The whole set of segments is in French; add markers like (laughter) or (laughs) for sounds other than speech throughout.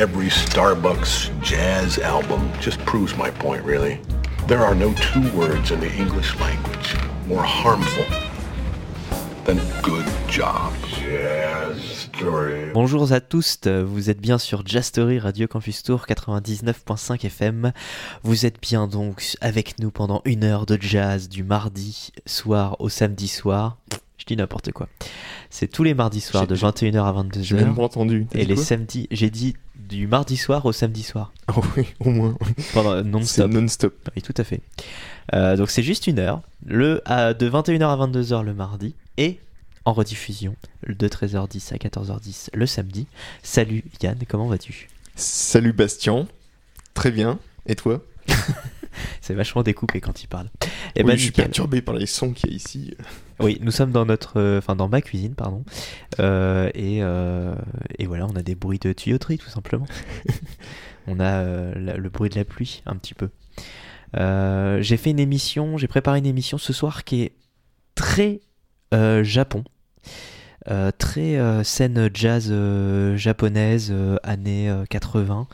every Starbucks jazz album just proves my point, really. There are no two words in the English language more harmful than good job. Jazz story. Bonjour à tous, vous êtes bien sur Jazz Story Radio Campus Tour 99.5 FM. Vous êtes bien donc avec nous pendant une heure de jazz du mardi soir au samedi soir. Je dis n'importe quoi. C'est tous les mardis soirs de J'ai- 21h à J'ai même pas 22h. entendu. Et les samedis, j'ai dit du mardi soir au samedi soir. Oh oui, au moins. Pendant C'est non-stop. non-stop. Oui, tout à fait. Euh, donc c'est juste une heure, le, à- de 21h à 22h le mardi, et en rediffusion de 13h10 à 14h10 le samedi. Salut Yann, comment vas-tu? Salut Bastien. Très bien. Et toi? (laughs) C'est vachement découpé quand il parle. Eh Oui, ben, je suis perturbé par les sons qu'il y a ici. Oui, nous sommes dans notre, euh, enfin dans ma cuisine, pardon, Euh, et, euh, et voilà, on a des bruits de tuyauterie tout simplement. (laughs) on a la- le bruit de la pluie un petit peu. J'ai fait une émission, j'ai préparé une émission ce soir qui est très Japon, Euh, très euh, scène jazz euh, japonaise années euh, 80.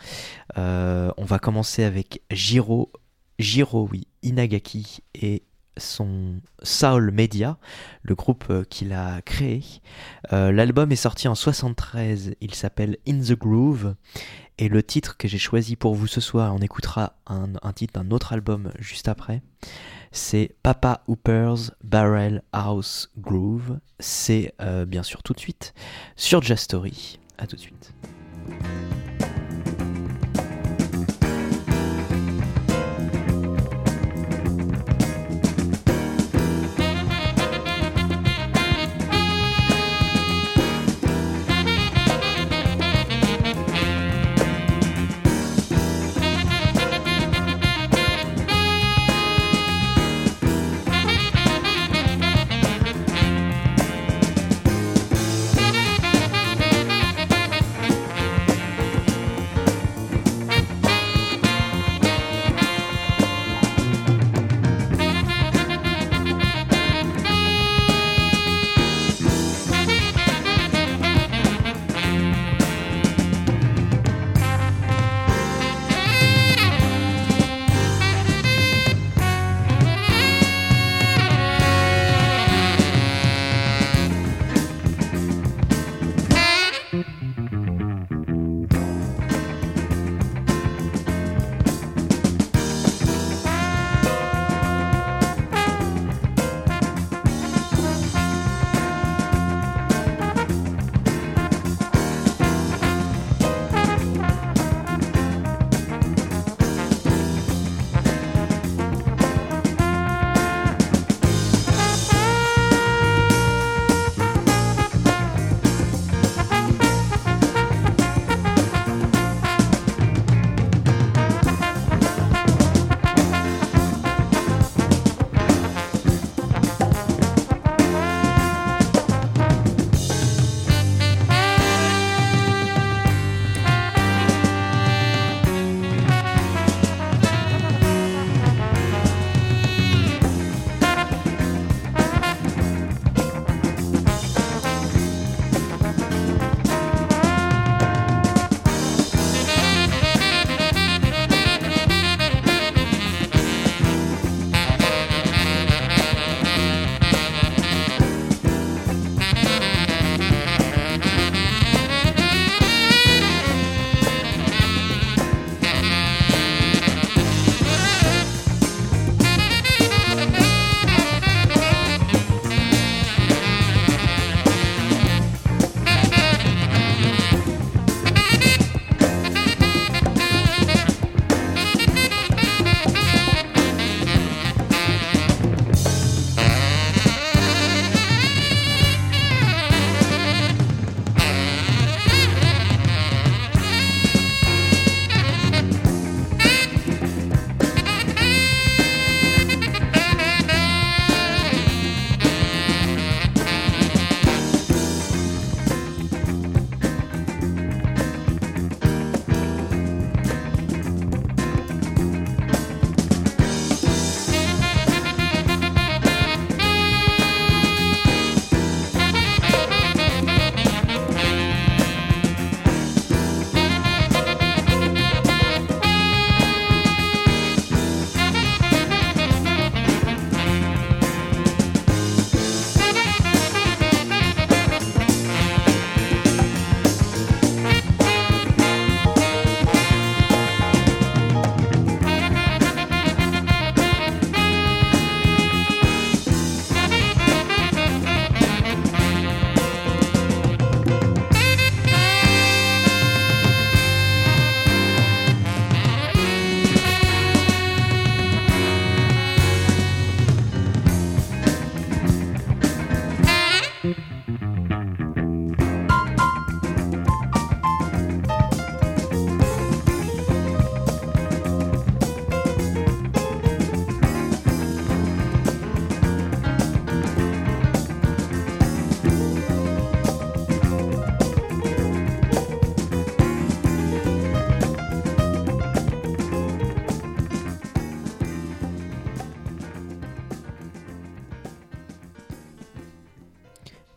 Euh, on va commencer avec Jiro, Jiro oui, Inagaki et son Soul Media, le groupe euh, qu'il a créé. Euh, L'album est sorti en 73, il s'appelle In the Groove. Et le titre que j'ai choisi pour vous ce soir, on écoutera un, titre d'un autre album juste après, c'est Papa Hooper's Barrel House Groove. C'est euh, bien sûr tout de suite sur Jazz Story. A tout de suite.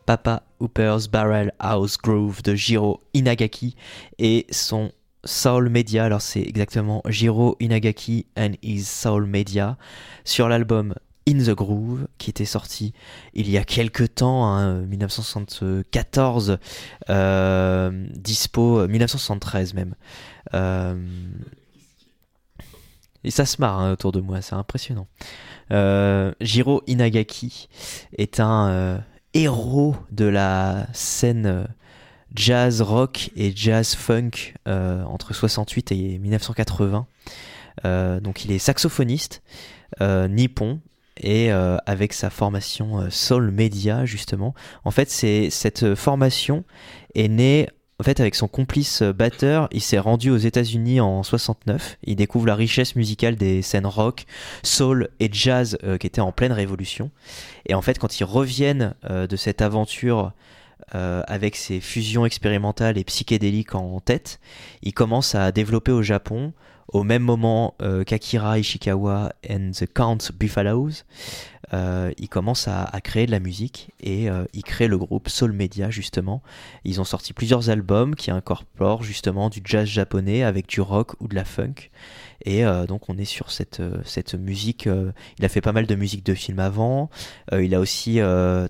Papa Hooper's Barrel House Groove de Jiro Inagaki et son Soul Media. Alors c'est exactement Jiro Inagaki and his Soul Media sur l'album In the Groove qui était sorti il y a quelques temps, hein, 1974, euh, dispo 1973 même. Euh, et ça se marre hein, autour de moi, c'est impressionnant. Euh, Jiro Inagaki est un euh, héros de la scène euh, jazz rock et jazz funk euh, entre 68 et 1980. Euh, donc il est saxophoniste nippon et avec sa formation Soul Media justement. En fait, c'est cette formation est née en fait, avec son complice euh, batteur, il s'est rendu aux États-Unis en 69. Il découvre la richesse musicale des scènes rock, soul et jazz euh, qui étaient en pleine révolution. Et en fait, quand ils reviennent euh, de cette aventure avec ses fusions expérimentales et psychédéliques en tête, il commence à développer au Japon, au même moment euh, qu'Akira Ishikawa and the Count Buffaloes, euh, il commence à, créer de la musique et euh, il crée le groupe Soul Media justement. Ils ont sorti plusieurs albums qui incorporent justement du jazz japonais avec du rock ou de la funk. Et euh, donc on est sur cette, euh, cette musique. euh, il a fait pas mal de musique de film avant. Il a aussi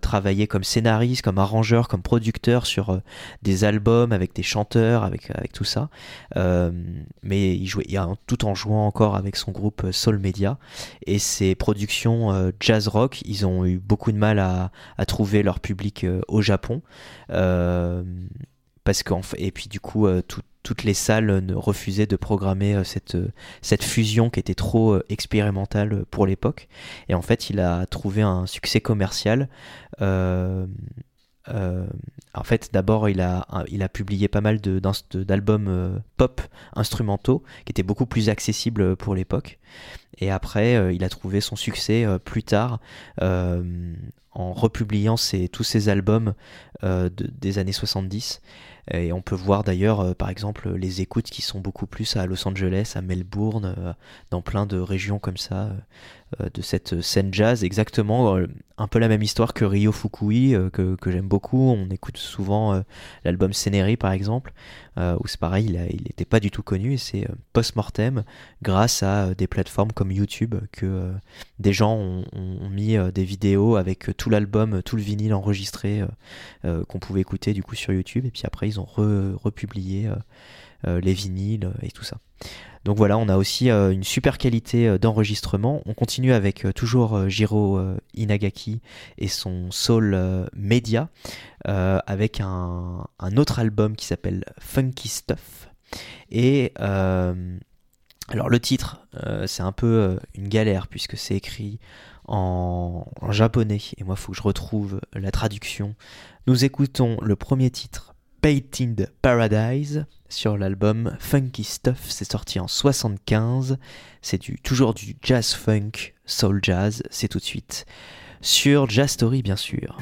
travaillé comme scénariste, comme arrangeur, comme producteur sur des albums avec des chanteurs, avec, avec tout ça. Mais il jouait, tout en jouant encore avec son groupe Soul Media. Et ses productions jazz rock, ils ont eu beaucoup de mal à, trouver leur public au Japon. Parce et puis du coup, tout- toutes les salles refusaient de programmer euh, cette, euh, cette fusion qui était trop euh, expérimentale pour l'époque. Et en fait, il a trouvé un succès commercial. En fait, d'abord, il a, publié pas mal d'albums pop instrumentaux qui étaient beaucoup plus accessibles pour l'époque. Et après, il a trouvé son succès plus tard en republiant tous ses albums de- des années 70. Et on peut voir d'ailleurs, euh, par exemple, les écoutes qui sont beaucoup plus à Los Angeles, à Melbourne, euh, dans plein de régions comme ça, euh, de cette scène jazz. Exactement, euh, un peu la même histoire que Ryo Fukui, euh, que, que j'aime beaucoup. On écoute souvent euh, l'album Scenery, par exemple, euh, où c'est pareil, il n'était pas du tout connu, et c'est euh, post-mortem, grâce à euh, des plateformes comme YouTube, que euh, des gens ont, ont- mis euh, des vidéos avec euh, tout l'album, euh, tout le vinyle enregistré, euh, euh, qu'on pouvait écouter du coup sur YouTube, et puis après ils ont re- republié euh, euh, les vinyles euh, et tout ça. Donc voilà, on a aussi euh, une super qualité euh, d'enregistrement. On continue avec euh, toujours euh, Jiro euh, Inagaki et son Soul euh, Media, euh, avec un, autre album qui s'appelle Funky Stuff. Et euh, alors le titre, euh, c'est un peu euh, une galère puisque c'est écrit en, en japonais et moi il faut que je retrouve la traduction. Nous écoutons le premier titre Painted Paradise sur l'album Funky Stuff, c'est sorti en 75, c'est du, toujours du jazz funk, soul jazz, c'est tout de suite sur Jazz Story bien sûr.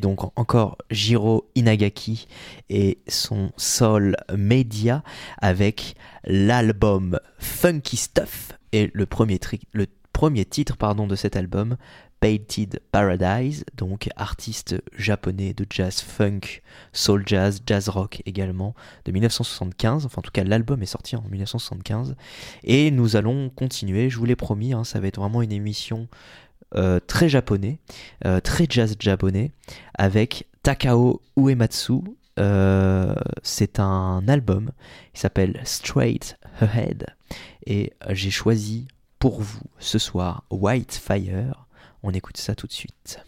Donc encore Jiro Inagaki et son Soul Media avec l'album Funky Stuff et le premier, le premier titre pardon, de cet album, Painted Paradise, donc artiste japonais de jazz funk, soul jazz, jazz rock également, de 1975. Enfin, en tout cas, l'album est sorti en 1975. Et nous allons continuer, je vous l'ai promis, hein, ça va être vraiment une émission euh, très japonais, euh, très jazz japonais, avec Takao Uematsu. Euh, c'est un album, il s'appelle Straight Ahead, et j'ai choisi pour vous ce soir White Fire. On écoute ça tout de suite.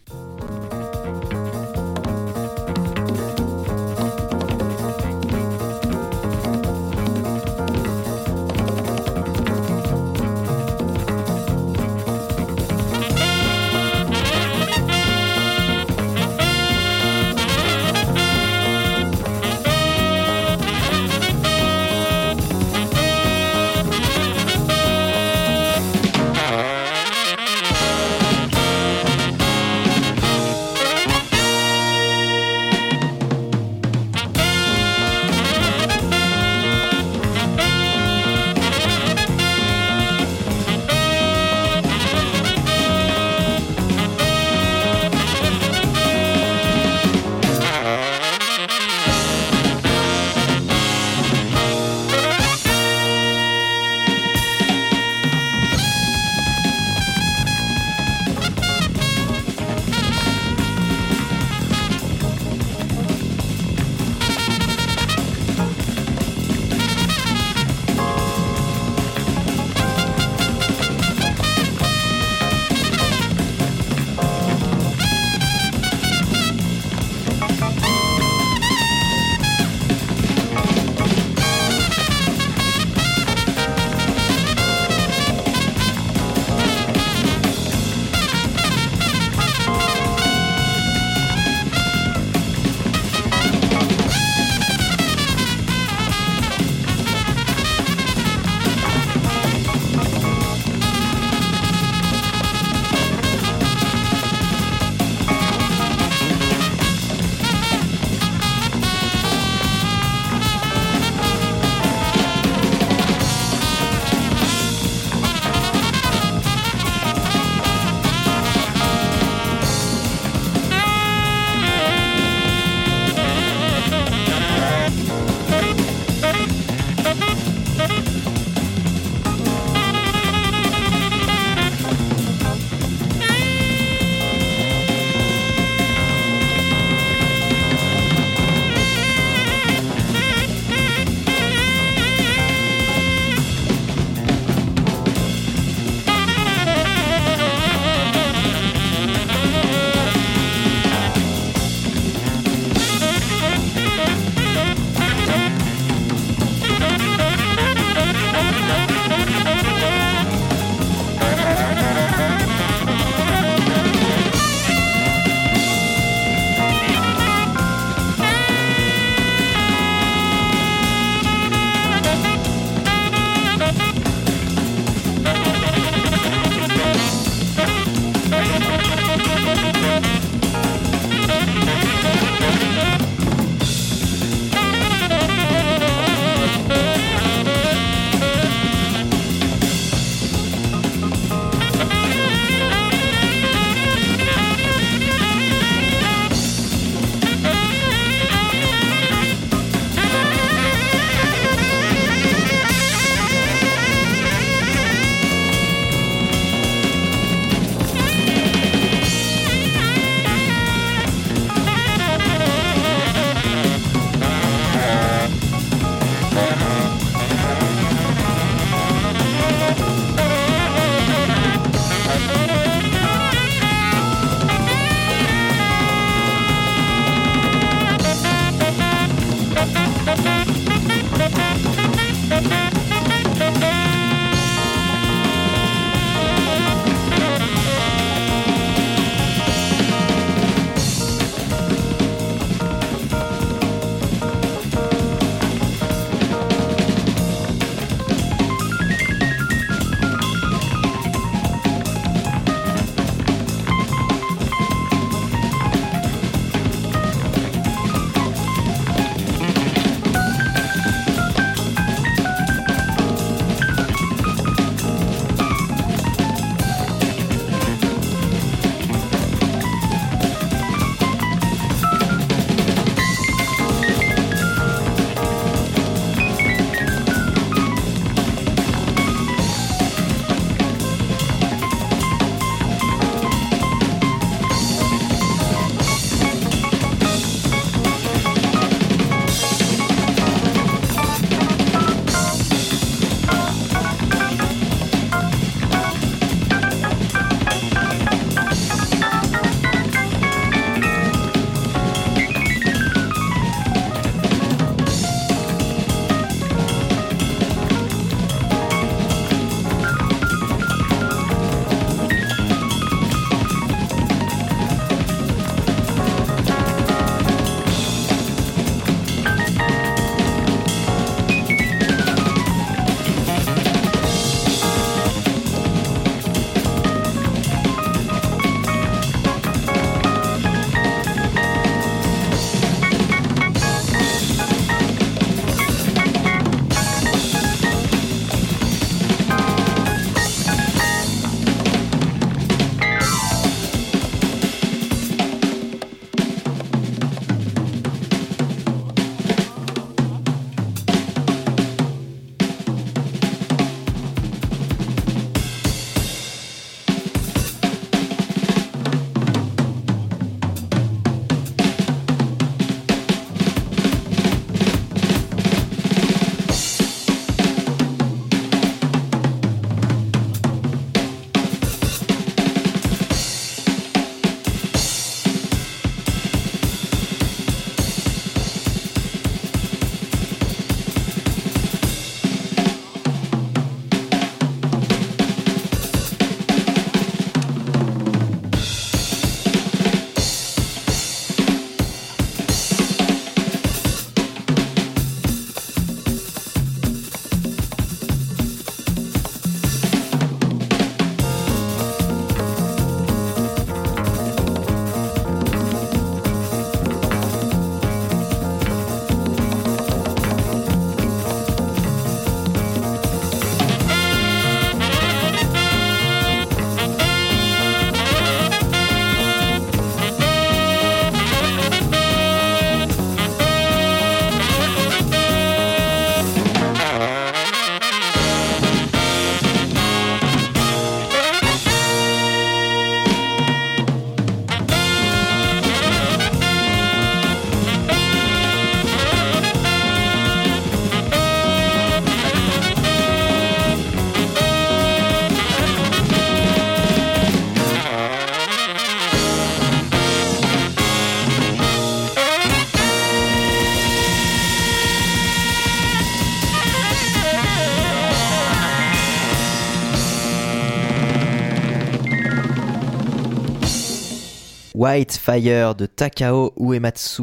White Fire de Takao Uematsu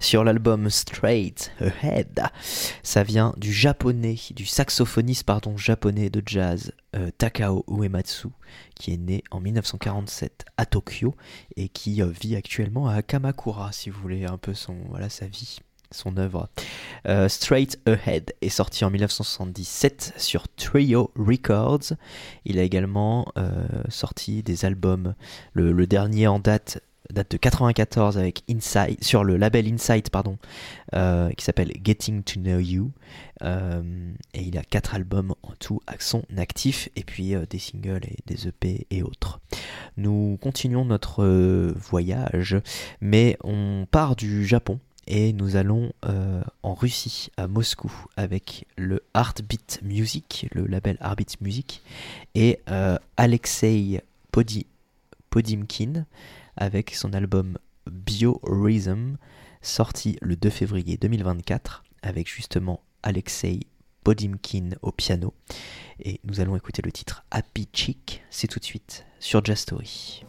sur l'album Straight Ahead. Ça vient du japonais, du saxophoniste japonais de jazz euh, Takao Uematsu qui est né en 1947 à Tokyo et qui euh, vit actuellement à Kamakura si vous voulez un peu son voilà sa vie son œuvre. Euh, Straight Ahead est sorti en 1977 sur Trio Records. Il a également sorti des albums. Le, dernier en date date de 94 avec Inside sur le label Inside pardon euh, qui s'appelle Getting to Know You et il a quatre albums en tout à son actif et puis des singles et des EP et autres. Nous continuons notre voyage mais on part du Japon et nous allons euh, en Russie, à Moscou, avec le Heartbeat Music, le label Heartbeat Music, et euh, Alexei Podimkin avec son album Biorhythm, sorti le 2 février 2024, avec justement Alexei Podimkin au piano. Et nous allons écouter le titre Happy Chick, c'est tout de suite sur Jazz Story.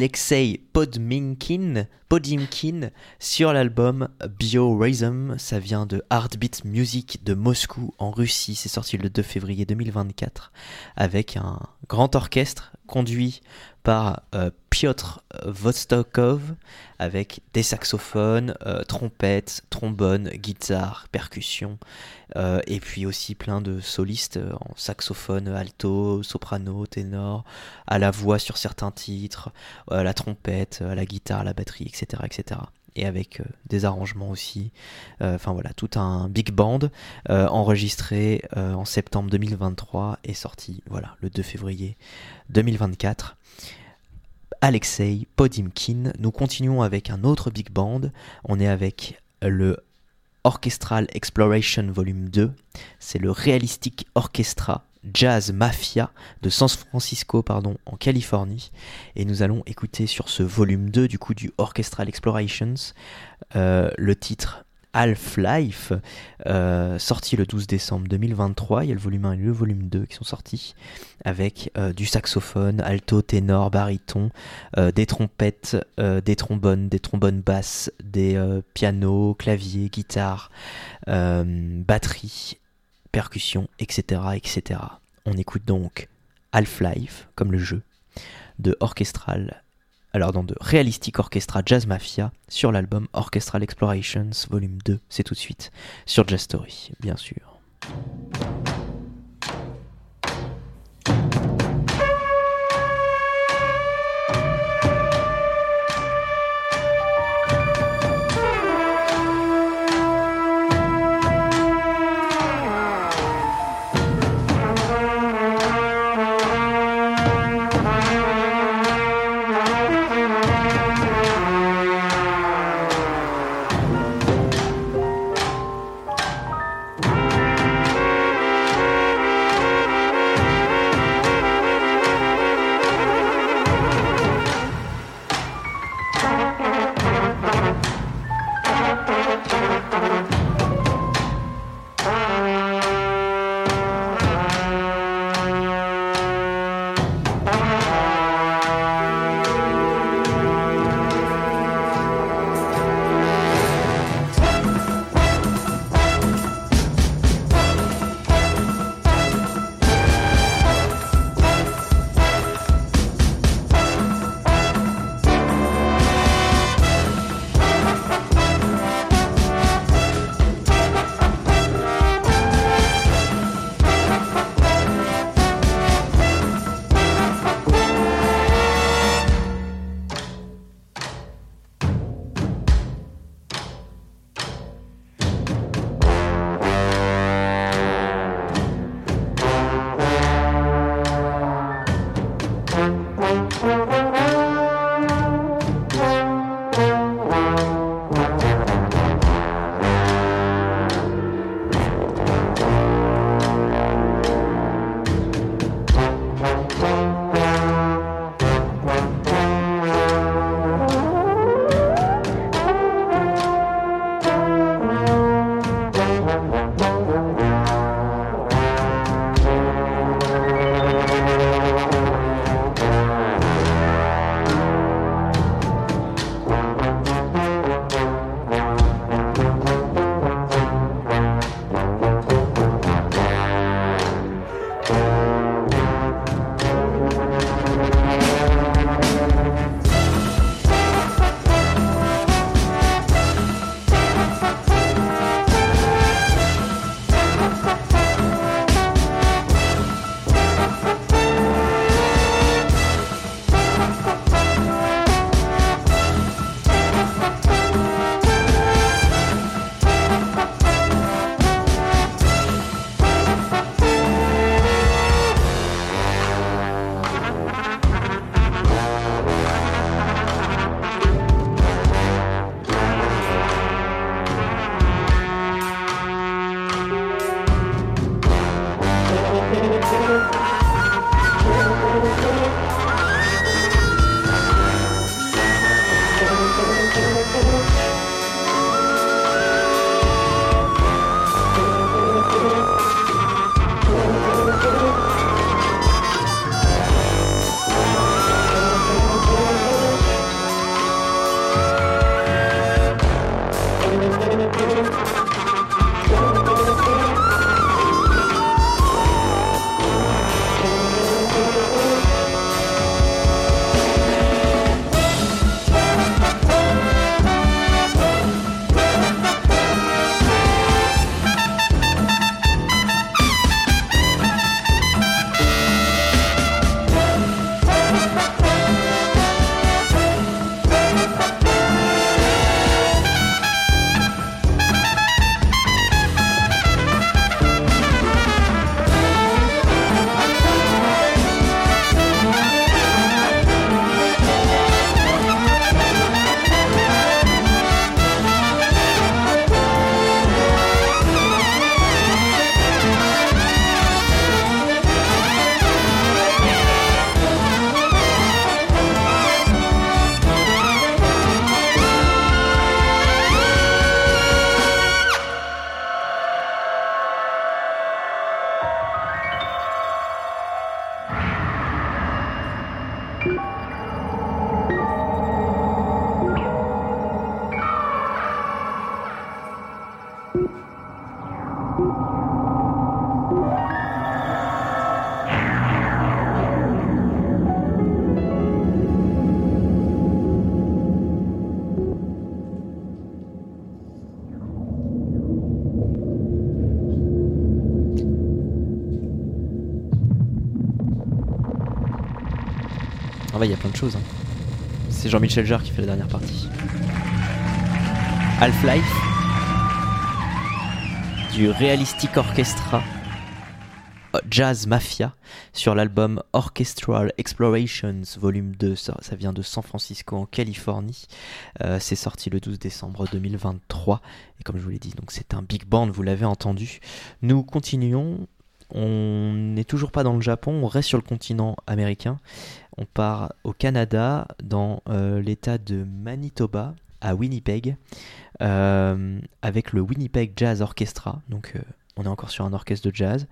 Alexei Podminkin, Podimkin sur l'album Biorhythm. Ça vient de Heartbeat Music de Moscou en Russie. C'est sorti le 2 février 2024 avec un grand orchestre conduit par euh, Piotr Vostokov avec des saxophones, euh, trompettes, trombones, guitare, percussions euh, et puis aussi plein de solistes en saxophone, alto, soprano, ténor, à la voix sur certains titres, à la trompette, à la guitare, à la batterie, etc. etc. Et avec des arrangements aussi. Enfin voilà, tout un big band enregistré en septembre 2023 et sorti voilà, le 2 février 2024. Alexei Podimkin. Nous continuons avec un autre big band. On est avec le Orchestral Exploration Volume 2. C'est le Realistic Orchestra Jazz Mafia de San Francisco pardon, en Californie. Et nous allons écouter sur ce volume 2 du coup du Orchestral Explorations euh, le titre Half-Life, euh, sorti le 12 décembre 2023. Il y a le volume 1 et le volume 2 qui sont sortis, avec euh, du saxophone, alto, ténor, baryton, des trompettes, des trombones, des trombones basses, des pianos, claviers, guitare, batterie, percussion, etc., etc. On écoute donc Half-Life, comme le jeu, de Orchestral alors dans de Realistic Orchestra Jazz Mafia sur l'album Orchestral Explorations Volume 2. C'est tout de suite sur Jazz Story, bien sûr. Jarre qui fait la dernière partie. Half-Life. Du Realistic Orchestra. euh, Jazz Mafia sur l'album Orchestral Explorations Volume 2. Ça, ça vient de San Francisco en Californie. Euh, c'est sorti le 12 décembre 2023. Et comme je vous l'ai dit, donc c'est un big band, vous l'avez entendu. Nous continuons. On n'est toujours pas dans le Japon, on reste sur le continent américain. On part au Canada, dans euh, l'état de Manitoba, à Winnipeg, euh, avec le Winnipeg Jazz Orchestra. Donc, euh, on est encore sur un orchestre de jazz.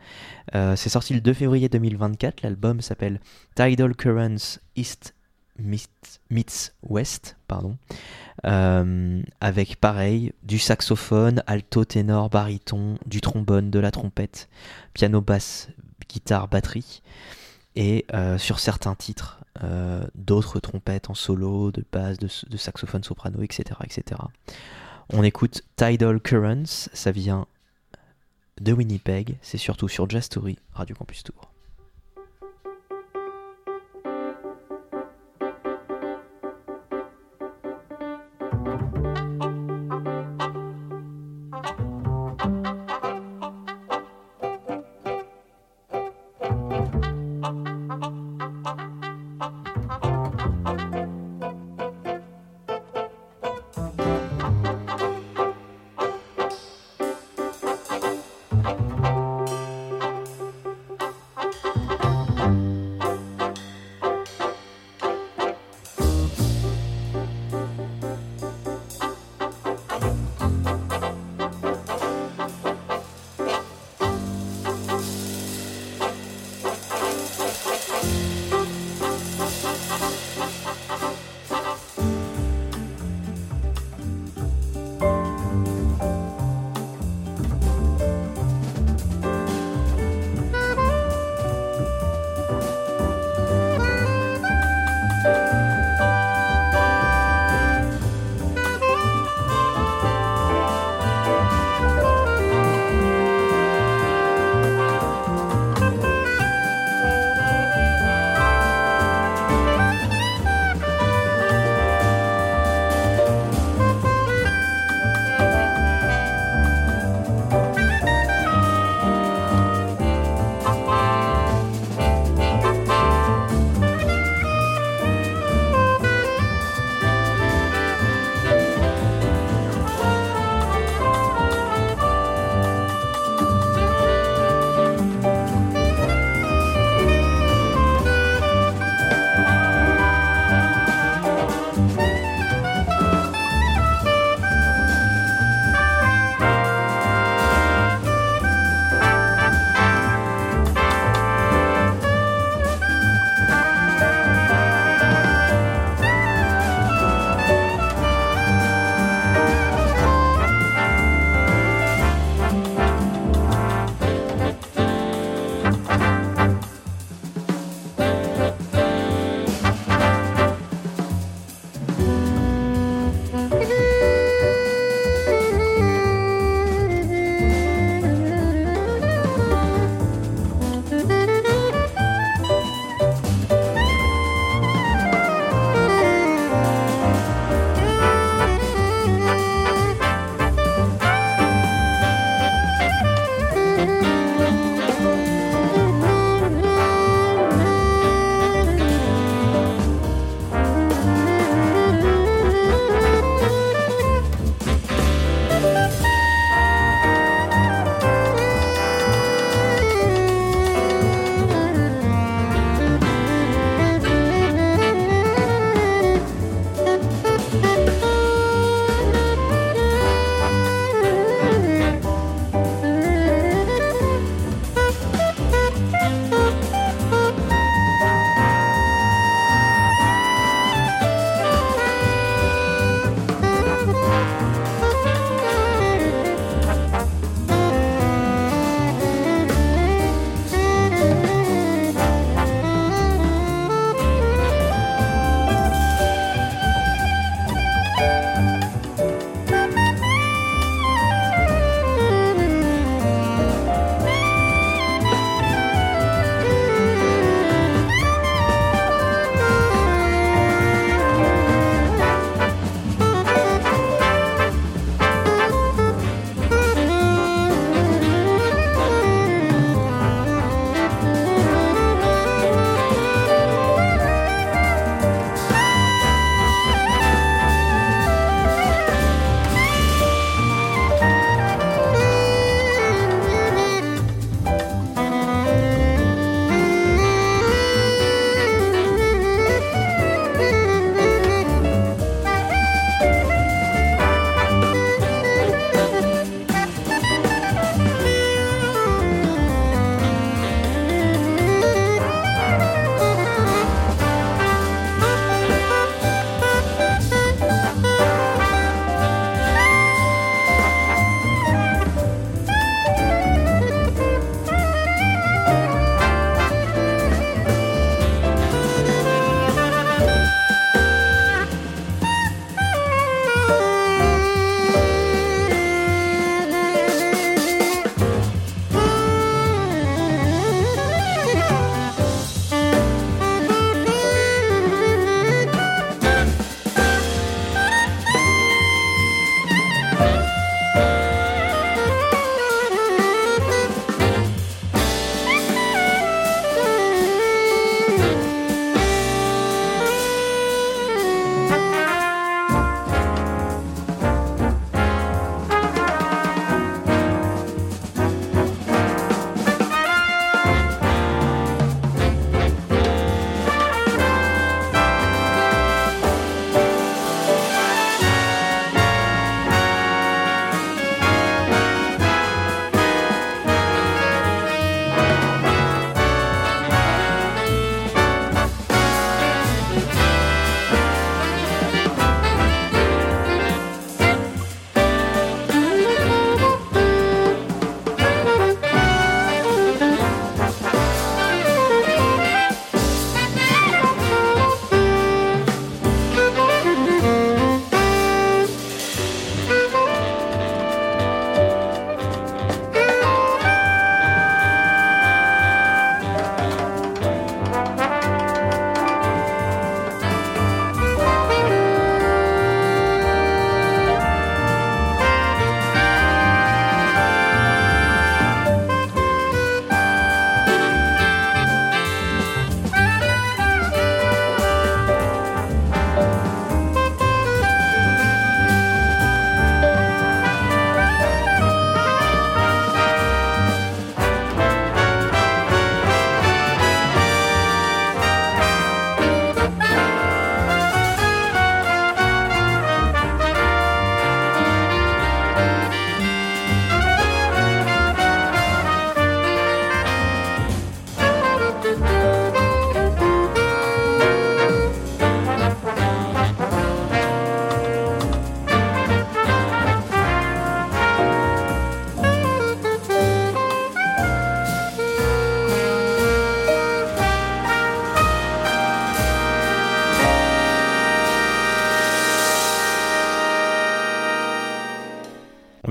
C'est sorti le 2 février 2024. L'album s'appelle Tidal Currents East meets, West, avec pareil du saxophone, alto, ténor, baryton, du trombone, de la trompette, piano, basse, guitare, batterie, et euh, sur certains titres, euh, d'autres trompettes en solo, de basse, de, de saxophone soprano, etc., etc. On écoute Tidal Currents, ça vient de Winnipeg, c'est surtout sur Jazz Story, Radio Campus Tour.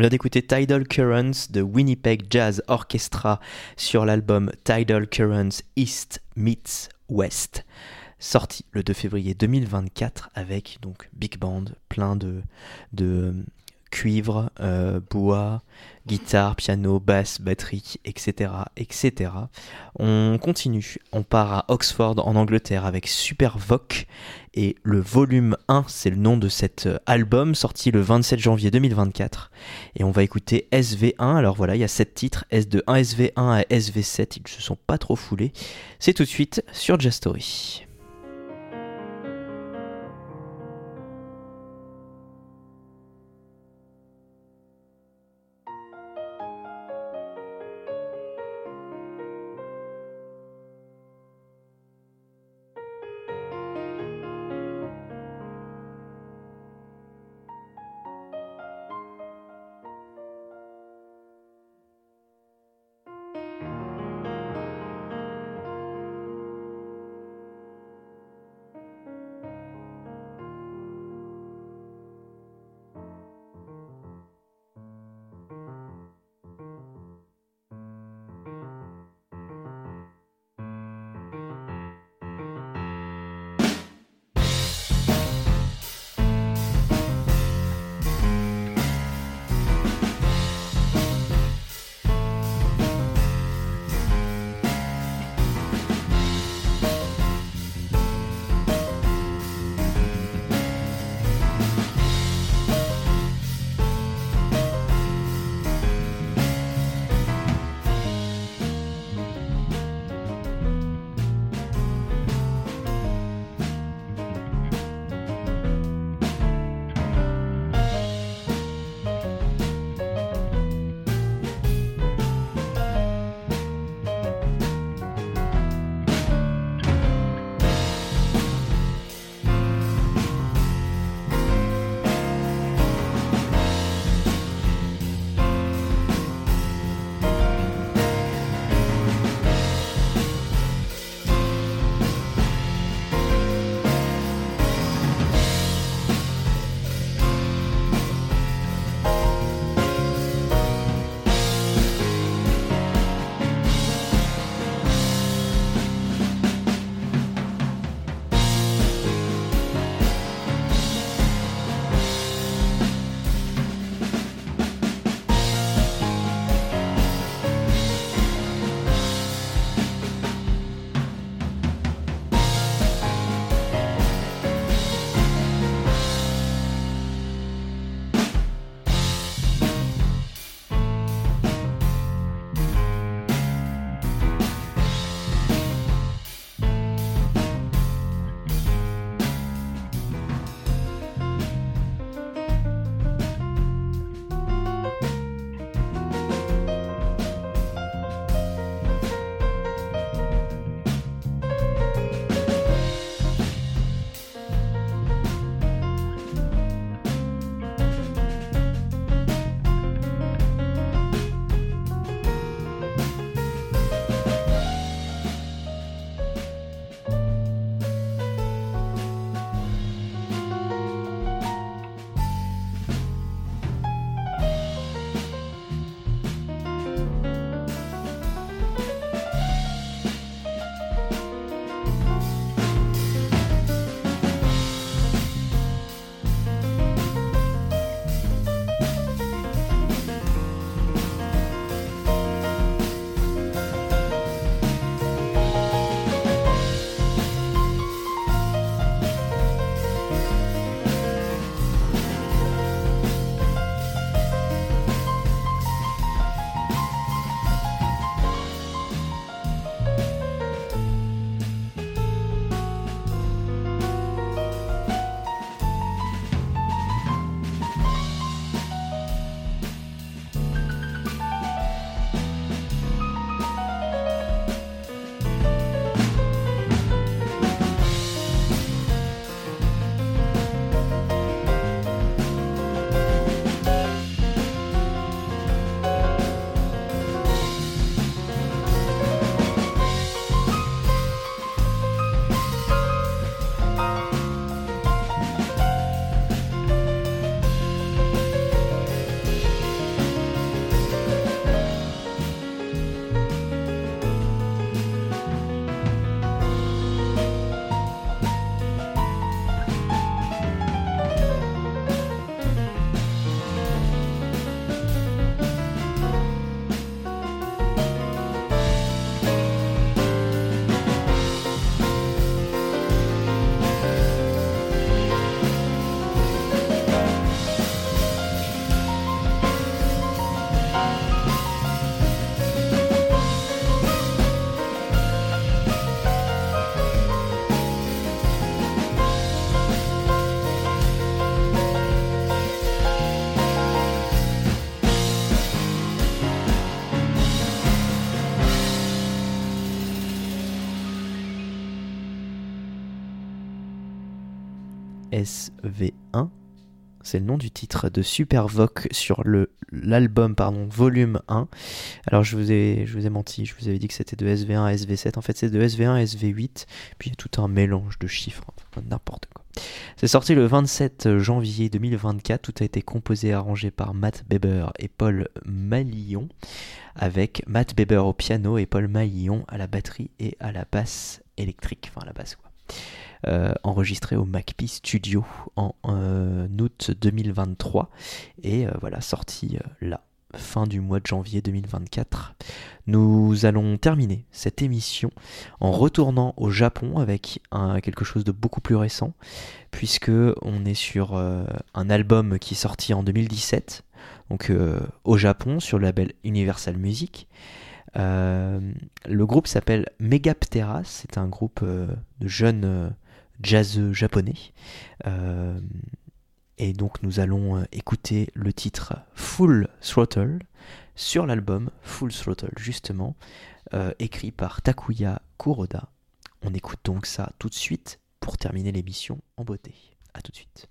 D'écouter Tidal Currents de Winnipeg Jazz Orchestra sur l'album Tidal Currents East Meets West, sorti le 2 février 2024 avec donc big band, plein de, de cuivre, euh, bois, guitare, piano, basse, batterie, etc., etc. On continue, on part à Oxford en Angleterre avec Super Voc et le volume 1, c'est le nom de cet euh, album sorti le 27 janvier 2024 et on va écouter SV1. Alors voilà, il y a 7 titres, S de 1 SV1 à SV7, ils se sont pas trop foulés. C'est tout de suite sur Jazz SV1. C'est le nom du titre de Supervoc sur l'album pardon volume 1. Alors je vous ai je vous ai menti, je vous avais dit que c'était de SV1 à SV7. En fait c'est de SV1 à SV8. Puis il y a tout un mélange de chiffres, n'importe quoi. C'est sorti le 27 janvier 2024. Tout a été composé et arrangé par Matt Beber et Paul Malillon, avec Matt Beber au piano et Paul Malillon à la batterie et à la basse électrique, enfin à la basse quoi. Euh, enregistré au MacPie Studio en euh, août 2023 et euh, voilà sorti là fin du mois de janvier 2024. Nous allons terminer cette émission en retournant au Japon avec quelque chose de beaucoup plus récent, puisque on est sur un album qui est sorti en 2017, donc au Japon sur le label Universal Music. le groupe s'appelle Megaptera, c'est un groupe de jeunes jazz japonais. Euh, et donc nous allons euh, écouter le titre Full Throttle sur l'album Full Throttle justement, euh, écrit par Takuya Kuroda. On écoute donc ça tout de suite pour terminer l'émission en beauté. A tout de suite.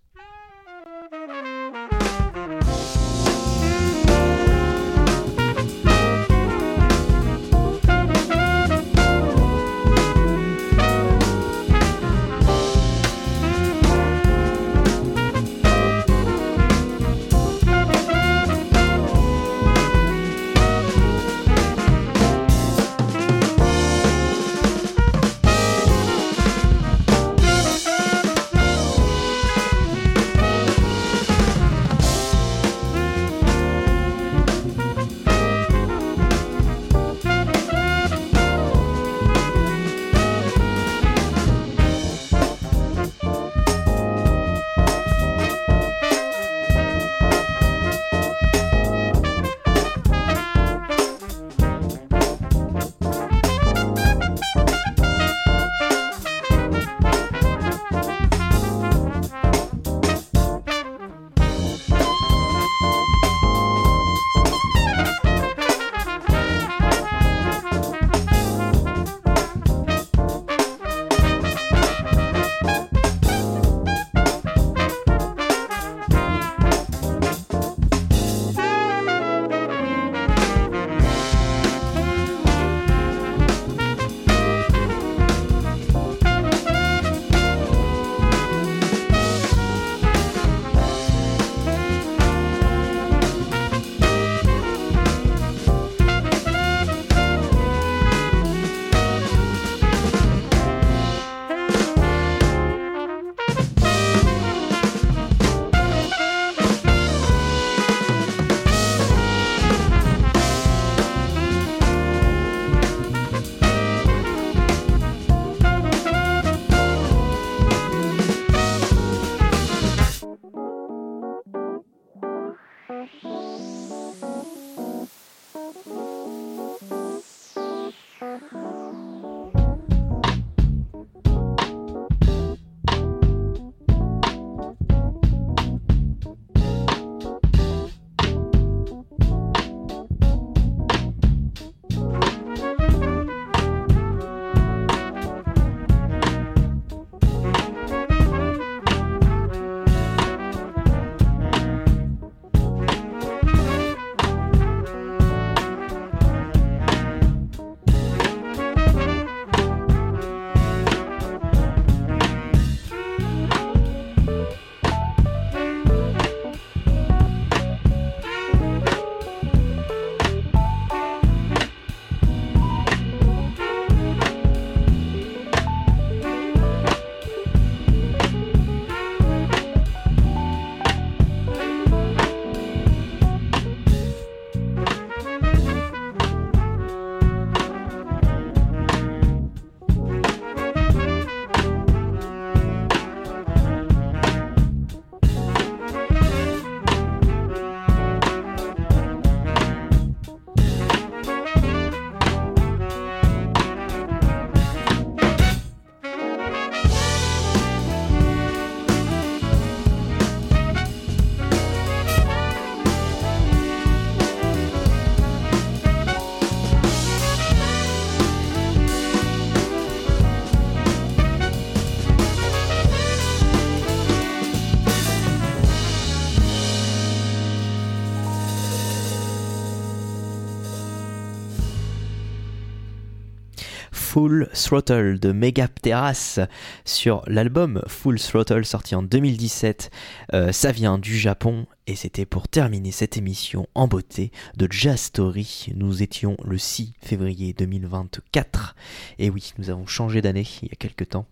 Full Throttle de Megapteras sur l'album Full Throttle sorti en 2017. Euh, ça vient du Japon et c'était pour terminer cette émission en beauté de Jazz Story. Nous étions le 6 février 2024. Et oui, nous avons changé d'année il y a quelques temps.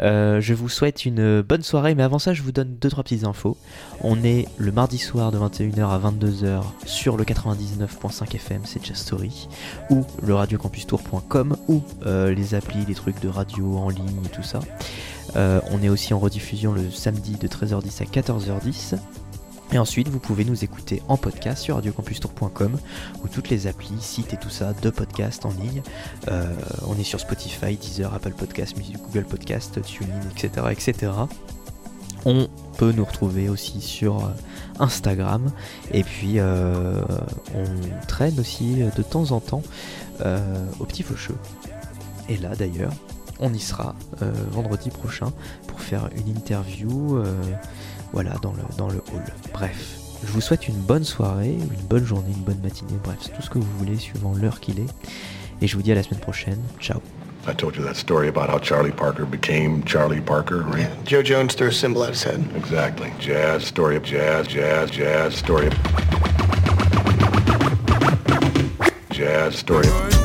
Euh, je vous souhaite une bonne soirée, mais avant ça, je vous donne 2-3 petites infos. On est le mardi soir de 21h à 22h sur le 99.5 FM, c'est Jazz Story, ou le radiocampustour.com, ou euh, les applis, les trucs de radio en ligne et tout ça. Euh, on est aussi en rediffusion le samedi de 13h10 à 14h10. Et ensuite, vous pouvez nous écouter en podcast sur radiocampustour.com ou toutes les applis, sites et tout ça de podcast en ligne. Euh, on est sur Spotify, Deezer, Apple Podcast, Google Podcast, TuneIn, etc., etc. On peut nous retrouver aussi sur euh, Instagram et puis euh, on traîne aussi de temps en temps au petit faucheux. Et là d'ailleurs, on y sera vendredi prochain pour faire une interview voilà, dans le, dans le hall. Bref, je vous souhaite une bonne soirée, une bonne journée, une bonne matinée, bref, c'est tout ce que vous voulez suivant l'heure qu'il est. Et je vous dis à la semaine prochaine. Ciao. I told you that story about how Charlie Parker became Charlie Parker, right? Yeah. Joe Jones threw a symbol at his head. Exactly. Jazz, story of jazz, jazz, jazz, story of... Jazz, story of...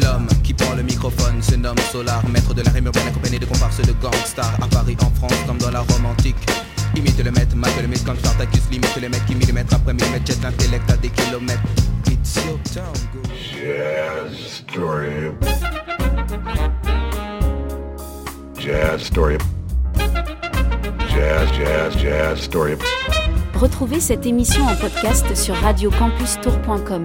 L'homme prend le microphone se nomme Solar, maître de la rime urbaine accompagné de comparses de gangsters à Paris, en France, comme dans la Rome antique. Imite le maître, mate le mythe comme Spartacus, limite le mec qui millimètre après millimètre jette l'intellect à des kilomètres. It's your town, go. Jazz, story. Jazz, story. Jazz, jazz, jazz, story. Retrouvez cette émission en podcast sur radiocampustour.com.